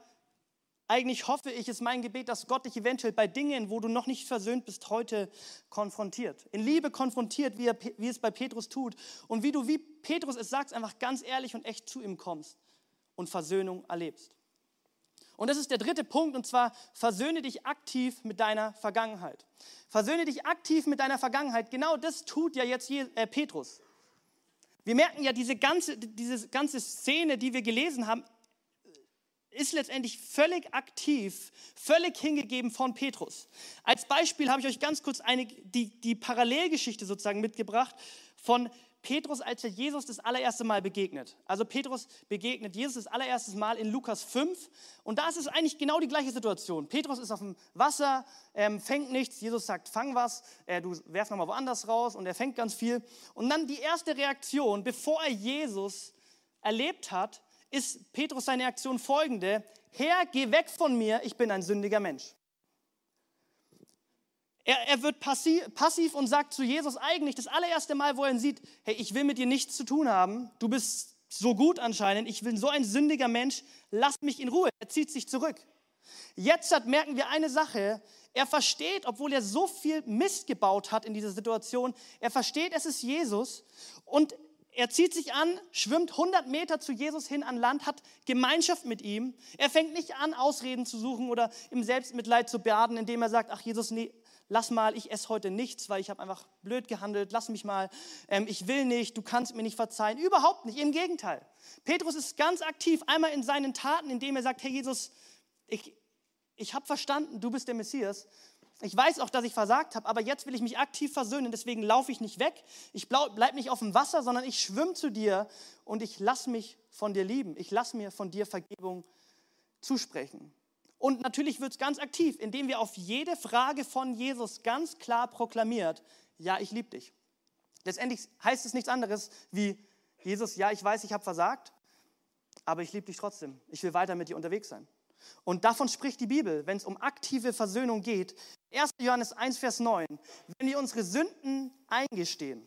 eigentlich hoffe ich, ist mein Gebet, dass Gott dich eventuell bei Dingen, wo du noch nicht versöhnt bist, heute konfrontiert. In Liebe konfrontiert, wie, er, wie es bei Petrus tut. Und wie du, wie Petrus es sagt, einfach ganz ehrlich und echt zu ihm kommst und Versöhnung erlebst. Und das ist der dritte Punkt, und zwar versöhne dich aktiv mit deiner Vergangenheit. Versöhne dich aktiv mit deiner Vergangenheit. Genau das tut ja jetzt äh, Petrus. Wir merken ja, diese ganze, diese ganze Szene, die wir gelesen haben, ist letztendlich völlig aktiv, völlig hingegeben von Petrus. Als Beispiel habe ich euch ganz kurz eine, die, die Parallelgeschichte sozusagen mitgebracht von Petrus, als er Jesus das allererste Mal begegnet. Also Petrus begegnet Jesus das allererste Mal in Lukas 5 und da ist es eigentlich genau die gleiche Situation. Petrus ist auf dem Wasser, ähm, fängt nichts, Jesus sagt, fang was, äh, du werf nochmal woanders raus und er fängt ganz viel. Und dann die erste Reaktion, bevor er Jesus erlebt hat, ist Petrus seine Aktion folgende. Herr, geh weg von mir, ich bin ein sündiger Mensch. Er, er wird passiv, passiv und sagt zu Jesus eigentlich das allererste Mal, wo er ihn sieht, hey, ich will mit dir nichts zu tun haben, du bist so gut anscheinend, ich bin so ein sündiger Mensch, lass mich in Ruhe. Er zieht sich zurück. Jetzt merken wir eine Sache, er versteht, obwohl er so viel Mist gebaut hat in dieser Situation, er versteht, es ist Jesus und er zieht sich an, schwimmt 100 Meter zu Jesus hin an Land, hat Gemeinschaft mit ihm. Er fängt nicht an, Ausreden zu suchen oder im Selbstmitleid zu baden, indem er sagt, ach Jesus, nee, lass mal, ich esse heute nichts, weil ich habe einfach blöd gehandelt, lass mich mal, ähm, ich will nicht, du kannst mir nicht verzeihen. Überhaupt nicht, im Gegenteil. Petrus ist ganz aktiv, einmal in seinen Taten, indem er sagt, Herr Jesus, ich, ich habe verstanden, du bist der Messias, ich weiß auch, dass ich versagt habe, aber jetzt will ich mich aktiv versöhnen, deswegen laufe ich nicht weg. Ich bleibe nicht auf dem Wasser, sondern ich schwimme zu dir und ich lasse mich von dir lieben. Ich lasse mir von dir Vergebung zusprechen. Und natürlich wird es ganz aktiv, indem wir auf jede Frage von Jesus ganz klar proklamiert, ja, ich liebe dich. Letztendlich heißt es nichts anderes wie, Jesus, ja, ich weiß, ich habe versagt, aber ich liebe dich trotzdem. Ich will weiter mit dir unterwegs sein. Und davon spricht die Bibel, wenn es um aktive Versöhnung geht. 1. Johannes 1, Vers 9. Wenn wir unsere Sünden eingestehen,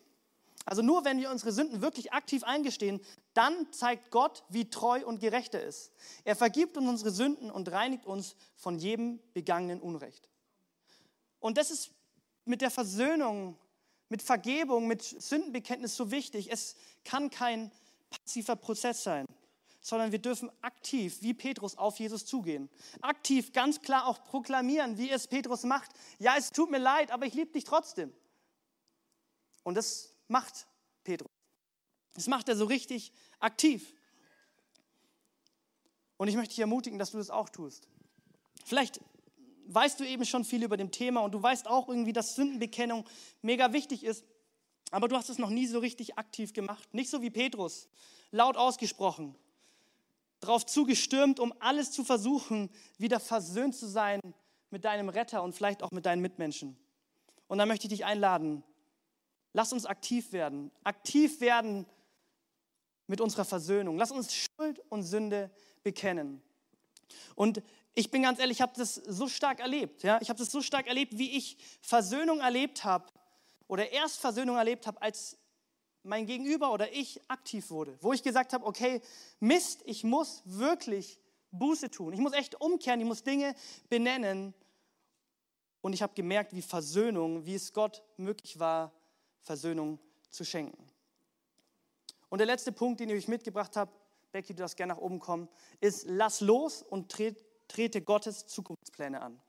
also nur wenn wir unsere Sünden wirklich aktiv eingestehen, dann zeigt Gott, wie treu und gerecht er ist. Er vergibt uns unsere Sünden und reinigt uns von jedem begangenen Unrecht. Und das ist mit der Versöhnung, mit Vergebung, mit Sündenbekenntnis so wichtig. Es kann kein passiver Prozess sein sondern wir dürfen aktiv, wie Petrus, auf Jesus zugehen. Aktiv, ganz klar auch proklamieren, wie es Petrus macht. Ja, es tut mir leid, aber ich liebe dich trotzdem. Und das macht Petrus. Das macht er so richtig aktiv. Und ich möchte dich ermutigen, dass du das auch tust. Vielleicht weißt du eben schon viel über dem Thema und du weißt auch irgendwie, dass Sündenbekennung mega wichtig ist, aber du hast es noch nie so richtig aktiv gemacht. Nicht so wie Petrus, laut ausgesprochen, drauf zugestürmt, um alles zu versuchen, wieder versöhnt zu sein mit deinem Retter und vielleicht auch mit deinen Mitmenschen. Und da möchte ich dich einladen, lass uns aktiv werden, aktiv werden mit unserer Versöhnung. Lass uns Schuld und Sünde bekennen. Und ich bin ganz ehrlich, ich habe das so stark erlebt. Ja? Ich habe das so stark erlebt, wie ich Versöhnung erlebt habe oder erst Versöhnung erlebt habe, als mein Gegenüber oder ich aktiv wurde, wo ich gesagt habe, okay, Mist, ich muss wirklich Buße tun. Ich muss echt umkehren, ich muss Dinge benennen. Und ich habe gemerkt, wie Versöhnung, wie es Gott möglich war, Versöhnung zu schenken. Und der letzte Punkt, den ich euch mitgebracht habe, Becky, du darfst gerne nach oben kommen, ist, lass los und trete Gottes Zukunftspläne an.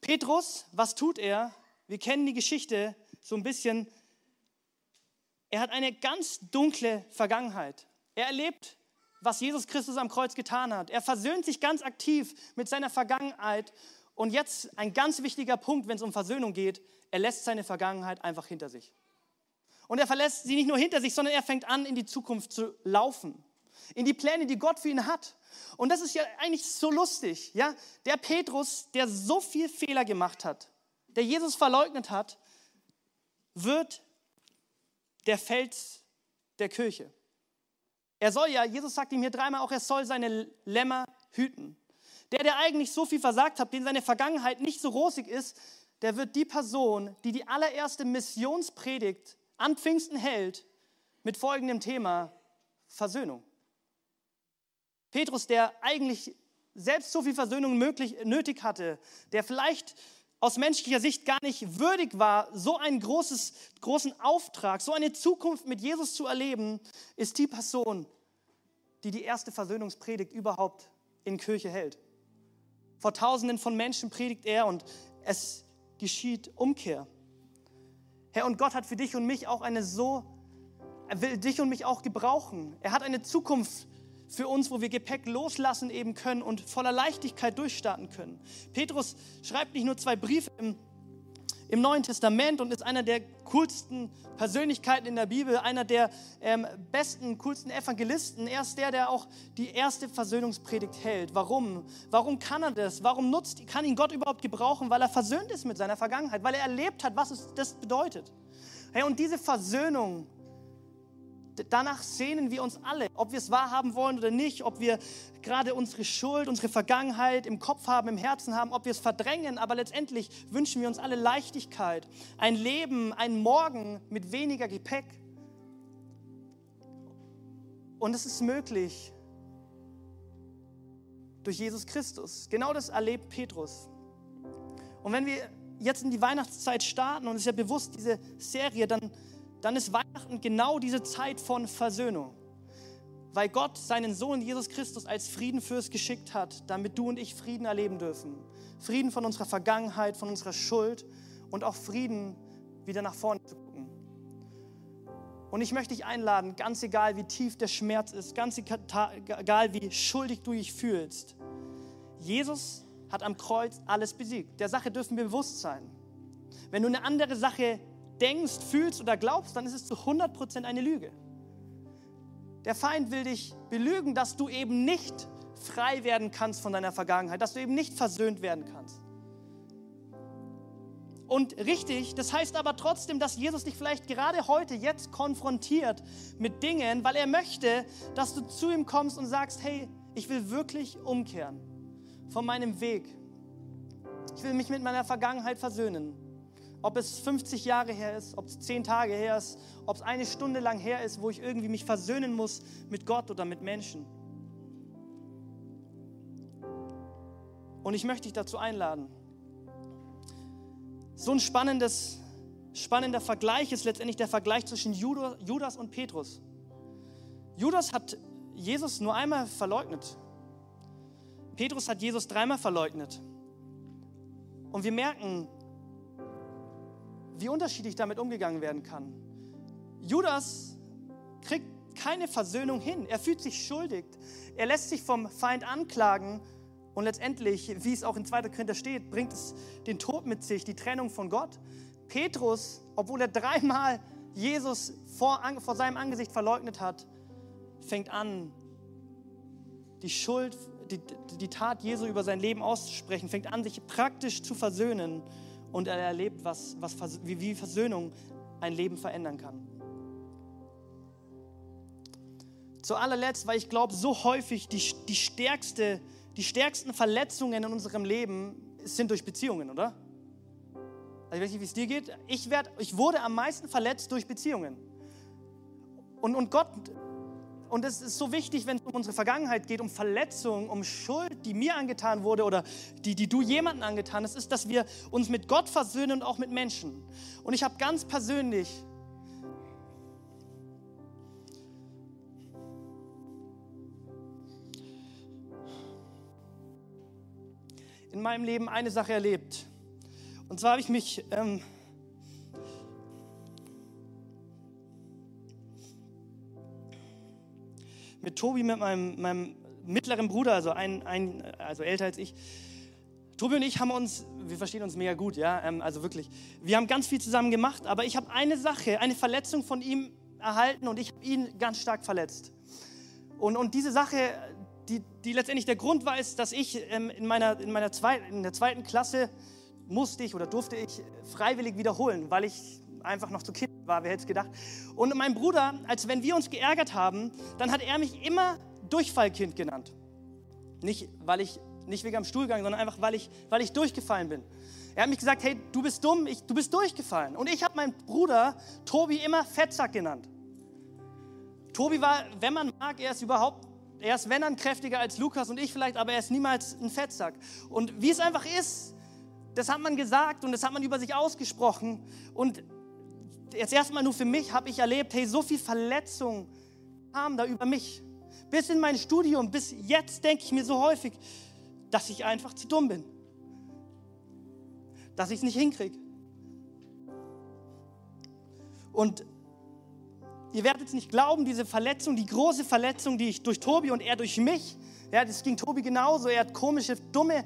Petrus, was tut er? Wir kennen die Geschichte so ein bisschen er hat eine ganz dunkle Vergangenheit. Er erlebt, was Jesus Christus am Kreuz getan hat. Er versöhnt sich ganz aktiv mit seiner Vergangenheit. Und jetzt ein ganz wichtiger Punkt, wenn es um Versöhnung geht, er lässt seine Vergangenheit einfach hinter sich. Und er verlässt sie nicht nur hinter sich, sondern er fängt an, in die Zukunft zu laufen. In die Pläne, die Gott für ihn hat. Und das ist ja eigentlich so lustig. Ja? Der Petrus, der so viel Fehler gemacht hat, der Jesus verleugnet hat, wird der Fels der Kirche. Er soll ja, Jesus sagt ihm hier dreimal auch, er soll seine Lämmer hüten. Der, der eigentlich so viel versagt hat, den seine Vergangenheit nicht so rosig ist, der wird die Person, die die allererste Missionspredigt an Pfingsten hält, mit folgendem Thema Versöhnung. Petrus, der eigentlich selbst so viel Versöhnung möglich, nötig hatte, der vielleicht aus menschlicher Sicht gar nicht würdig war, so einen großes, großen Auftrag, so eine Zukunft mit Jesus zu erleben, ist die Person, die die erste Versöhnungspredigt überhaupt in Kirche hält. Vor Tausenden von Menschen predigt er und es geschieht Umkehr. Herr, und Gott hat für dich und mich auch eine so, er will dich und mich auch gebrauchen. Er hat eine Zukunft für uns, wo wir Gepäck loslassen eben können und voller Leichtigkeit durchstarten können. Petrus schreibt nicht nur zwei Briefe im, im Neuen Testament und ist einer der coolsten Persönlichkeiten in der Bibel, einer der ähm, besten, coolsten Evangelisten. Er ist der, der auch die erste Versöhnungspredigt hält. Warum? Warum kann er das? Warum nutzt, kann ihn Gott überhaupt gebrauchen? Weil er versöhnt ist mit seiner Vergangenheit, weil er erlebt hat, was es das bedeutet. Hey, und diese Versöhnung, danach sehnen wir uns alle, ob wir es wahrhaben wollen oder nicht, ob wir gerade unsere Schuld, unsere Vergangenheit im Kopf haben, im Herzen haben, ob wir es verdrängen, aber letztendlich wünschen wir uns alle Leichtigkeit, ein Leben, ein Morgen mit weniger Gepäck. Und es ist möglich durch Jesus Christus. Genau das erlebt Petrus. Und wenn wir jetzt in die Weihnachtszeit starten, und es ist ja bewusst diese Serie, dann dann ist Weihnachten genau diese Zeit von Versöhnung. Weil Gott seinen Sohn Jesus Christus als Friedenfürst geschickt hat, damit du und ich Frieden erleben dürfen. Frieden von unserer Vergangenheit, von unserer Schuld und auch Frieden wieder nach vorne zu gucken. Und ich möchte dich einladen, ganz egal wie tief der Schmerz ist, ganz egal wie schuldig du dich fühlst. Jesus hat am Kreuz alles besiegt. Der Sache dürfen wir bewusst sein. Wenn du eine andere Sache denkst, fühlst oder glaubst, dann ist es zu 100% eine Lüge. Der Feind will dich belügen, dass du eben nicht frei werden kannst von deiner Vergangenheit, dass du eben nicht versöhnt werden kannst. Und richtig, das heißt aber trotzdem, dass Jesus dich vielleicht gerade heute, jetzt konfrontiert mit Dingen, weil er möchte, dass du zu ihm kommst und sagst, hey, ich will wirklich umkehren von meinem Weg. Ich will mich mit meiner Vergangenheit versöhnen. Ob es 50 Jahre her ist, ob es 10 Tage her ist, ob es eine Stunde lang her ist, wo ich irgendwie mich versöhnen muss mit Gott oder mit Menschen. Und ich möchte dich dazu einladen. So ein spannendes, spannender Vergleich ist letztendlich der Vergleich zwischen Judas und Petrus. Judas hat Jesus nur einmal verleugnet. Petrus hat Jesus dreimal verleugnet. Und wir merken, wie unterschiedlich damit umgegangen werden kann. Judas kriegt keine Versöhnung hin. Er fühlt sich schuldig. Er lässt sich vom Feind anklagen und letztendlich, wie es auch in 2. Korinther steht, bringt es den Tod mit sich, die Trennung von Gott. Petrus, obwohl er dreimal Jesus vor, vor seinem Angesicht verleugnet hat, fängt an, die Schuld, die, die Tat Jesu über sein Leben auszusprechen, fängt an, sich praktisch zu versöhnen und er erlebt, was, was, wie, wie Versöhnung ein Leben verändern kann. Zu allerletzt, weil ich glaube, so häufig die, die, stärkste, die stärksten Verletzungen in unserem Leben sind durch Beziehungen, oder? Also ich weiß nicht, wie es dir geht. Ich, werd, ich wurde am meisten verletzt durch Beziehungen. Und, und Gott und es ist so wichtig, wenn es um unsere Vergangenheit geht, um Verletzungen, um Schuld, die mir angetan wurde oder die, die du jemandem angetan hast, ist, dass wir uns mit Gott versöhnen und auch mit Menschen. Und ich habe ganz persönlich in meinem Leben eine Sache erlebt. Und zwar habe ich mich ähm, mit Tobi, mit meinem, meinem mittleren Bruder, also, ein, ein, also älter als ich. Tobi und ich haben uns, wir verstehen uns mega gut, ja, ähm, also wirklich. Wir haben ganz viel zusammen gemacht, aber ich habe eine Sache, eine Verletzung von ihm erhalten und ich habe ihn ganz stark verletzt. Und, und diese Sache, die, die letztendlich der Grund war, ist, dass ich ähm, in, meiner, in, meiner zwei, in der zweiten Klasse musste ich oder durfte ich freiwillig wiederholen, weil ich einfach noch zu Kind war, wer hätte es gedacht. Und mein Bruder, als wenn wir uns geärgert haben, dann hat er mich immer Durchfallkind genannt. Nicht, weil ich, nicht wegen am Stuhlgang, sondern einfach, weil ich, weil ich durchgefallen bin. Er hat mich gesagt, hey, du bist dumm, ich, du bist durchgefallen. Und ich habe meinen Bruder Tobi immer Fettsack genannt. Tobi war, wenn man mag, er ist überhaupt, er ist wenn dann kräftiger als Lukas und ich vielleicht, aber er ist niemals ein Fettsack. Und wie es einfach ist, das hat man gesagt und das hat man über sich ausgesprochen. Und jetzt erstmal nur für mich habe ich erlebt, hey, so viel Verletzung kam da über mich. Bis in mein Studium, bis jetzt denke ich mir so häufig, dass ich einfach zu dumm bin. Dass ich es nicht hinkriege. Und ihr werdet es nicht glauben, diese Verletzung, die große Verletzung, die ich durch Tobi und er durch mich, ja, das ging Tobi genauso, er hat komische, dumme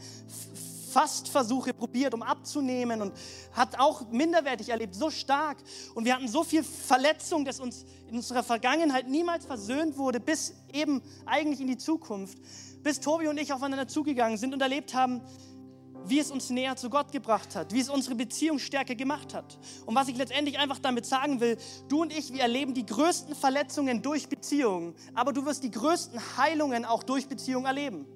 Fastversuche probiert, um abzunehmen und hat auch minderwertig erlebt, so stark. Und wir hatten so viel Verletzung, dass uns in unserer Vergangenheit niemals versöhnt wurde, bis eben eigentlich in die Zukunft. Bis Tobi und ich aufeinander zugegangen sind und erlebt haben, wie es uns näher zu Gott gebracht hat, wie es unsere Beziehung stärker gemacht hat. Und was ich letztendlich einfach damit sagen will, du und ich, wir erleben die größten Verletzungen durch Beziehungen, aber du wirst die größten Heilungen auch durch Beziehungen erleben.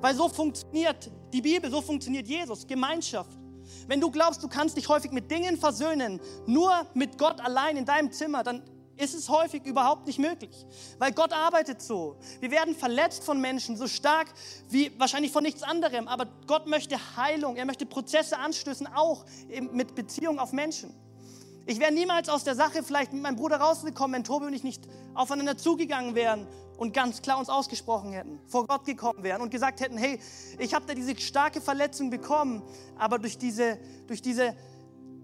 Weil so funktioniert die Bibel, so funktioniert Jesus, Gemeinschaft. Wenn du glaubst, du kannst dich häufig mit Dingen versöhnen, nur mit Gott allein in deinem Zimmer, dann ist es häufig überhaupt nicht möglich. Weil Gott arbeitet so. Wir werden verletzt von Menschen, so stark wie wahrscheinlich von nichts anderem. Aber Gott möchte Heilung, er möchte Prozesse anstößen, auch mit Beziehung auf Menschen. Ich wäre niemals aus der Sache vielleicht mit meinem Bruder rausgekommen, wenn Tobi und ich nicht aufeinander zugegangen wären und ganz klar uns ausgesprochen hätten, vor Gott gekommen wären und gesagt hätten, hey, ich habe da diese starke Verletzung bekommen, aber durch diese, durch diese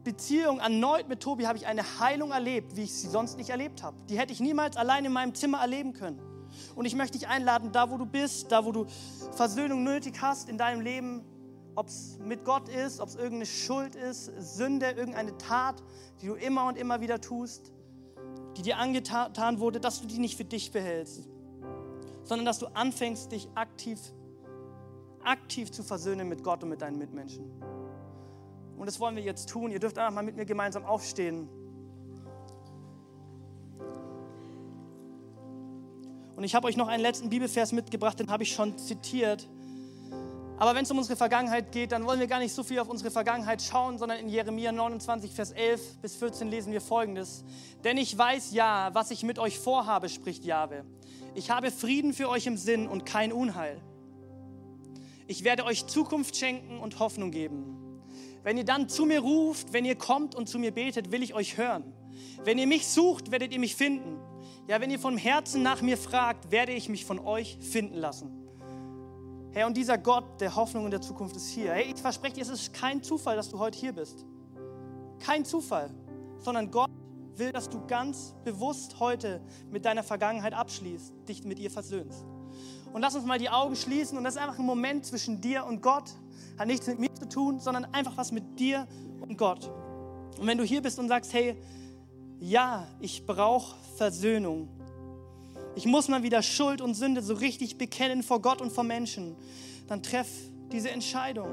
Beziehung erneut mit Tobi habe ich eine Heilung erlebt, wie ich sie sonst nicht erlebt habe. Die hätte ich niemals allein in meinem Zimmer erleben können. Und ich möchte dich einladen, da wo du bist, da wo du Versöhnung nötig hast in deinem Leben, ob es mit Gott ist, ob es irgendeine Schuld ist, Sünde, irgendeine Tat, die du immer und immer wieder tust, die dir angetan wurde, dass du die nicht für dich behältst, sondern dass du anfängst, dich aktiv, aktiv zu versöhnen mit Gott und mit deinen Mitmenschen. Und das wollen wir jetzt tun. Ihr dürft einfach mal mit mir gemeinsam aufstehen. Und ich habe euch noch einen letzten Bibelvers mitgebracht, den habe ich schon zitiert. Aber wenn es um unsere Vergangenheit geht, dann wollen wir gar nicht so viel auf unsere Vergangenheit schauen, sondern in Jeremia 29, Vers 11 bis 14 lesen wir folgendes. Denn ich weiß ja, was ich mit euch vorhabe, spricht Jahwe. Ich habe Frieden für euch im Sinn und kein Unheil. Ich werde euch Zukunft schenken und Hoffnung geben. Wenn ihr dann zu mir ruft, wenn ihr kommt und zu mir betet, will ich euch hören. Wenn ihr mich sucht, werdet ihr mich finden. Ja, wenn ihr vom Herzen nach mir fragt, werde ich mich von euch finden lassen. Herr, und dieser Gott der Hoffnung und der Zukunft ist hier. Hey, ich verspreche dir, es ist kein Zufall, dass du heute hier bist. Kein Zufall, sondern Gott will, dass du ganz bewusst heute mit deiner Vergangenheit abschließt, dich mit ihr versöhnst. Und lass uns mal die Augen schließen und das ist einfach ein Moment zwischen dir und Gott. Hat nichts mit mir zu tun, sondern einfach was mit dir und Gott. Und wenn du hier bist und sagst, hey, ja, ich brauche Versöhnung, ich muss mal wieder Schuld und Sünde so richtig bekennen vor Gott und vor Menschen, dann treff diese Entscheidung.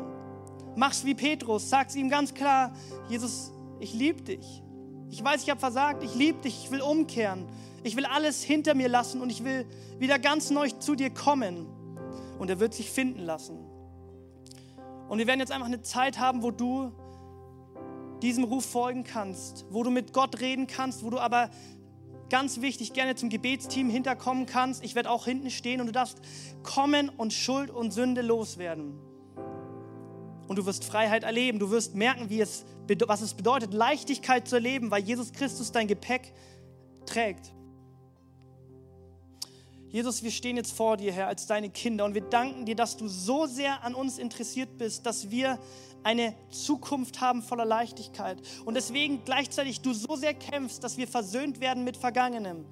Mach's wie Petrus, sag's ihm ganz klar, Jesus, ich liebe dich. Ich weiß, ich habe versagt, ich liebe dich, ich will umkehren. Ich will alles hinter mir lassen und ich will wieder ganz neu zu dir kommen. Und er wird sich finden lassen. Und wir werden jetzt einfach eine Zeit haben, wo du diesem Ruf folgen kannst, wo du mit Gott reden kannst, wo du aber ganz wichtig, gerne zum Gebetsteam hinterkommen kannst. Ich werde auch hinten stehen und du darfst kommen und Schuld und Sünde loswerden. Und du wirst Freiheit erleben. Du wirst merken, wie es, was es bedeutet, Leichtigkeit zu erleben, weil Jesus Christus dein Gepäck trägt. Jesus, wir stehen jetzt vor dir, Herr, als deine Kinder und wir danken dir, dass du so sehr an uns interessiert bist, dass wir eine Zukunft haben voller Leichtigkeit. Und deswegen gleichzeitig du so sehr kämpfst, dass wir versöhnt werden mit Vergangenem.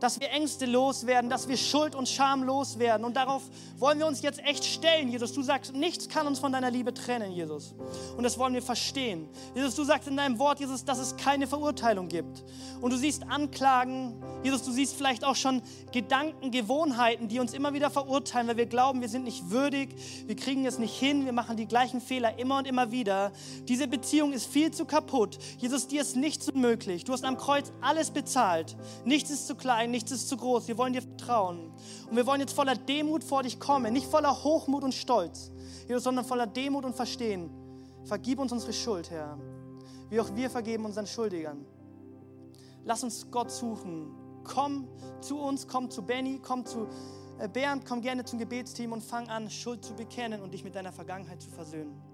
Dass wir Ängste loswerden, dass wir Schuld und Scham loswerden. Und darauf wollen wir uns jetzt echt stellen, Jesus. Du sagst, nichts kann uns von deiner Liebe trennen, Jesus. Und das wollen wir verstehen. Jesus, du sagst in deinem Wort, Jesus, dass es keine Verurteilung gibt. Und du siehst Anklagen, Jesus, du siehst vielleicht auch schon Gedanken, Gewohnheiten, die uns immer wieder verurteilen, weil wir glauben, wir sind nicht würdig, wir kriegen es nicht hin, wir machen die gleichen Fehler immer und immer wieder. Diese Beziehung ist viel zu kaputt. Jesus, dir ist nichts unmöglich. Du hast am Kreuz alles bezahlt. Nichts ist zu klein, nichts ist zu groß. Wir wollen dir vertrauen. Und wir wollen jetzt voller Demut vor dich kommen, nicht voller Hochmut und Stolz, Jesus, sondern voller Demut und Verstehen. Vergib uns unsere Schuld, Herr, wie auch wir vergeben unseren Schuldigern. Lass uns Gott suchen. Komm zu uns, komm zu Benny, komm zu äh, Bernd, komm gerne zum Gebetsteam und fang an, Schuld zu bekennen und dich mit deiner Vergangenheit zu versöhnen.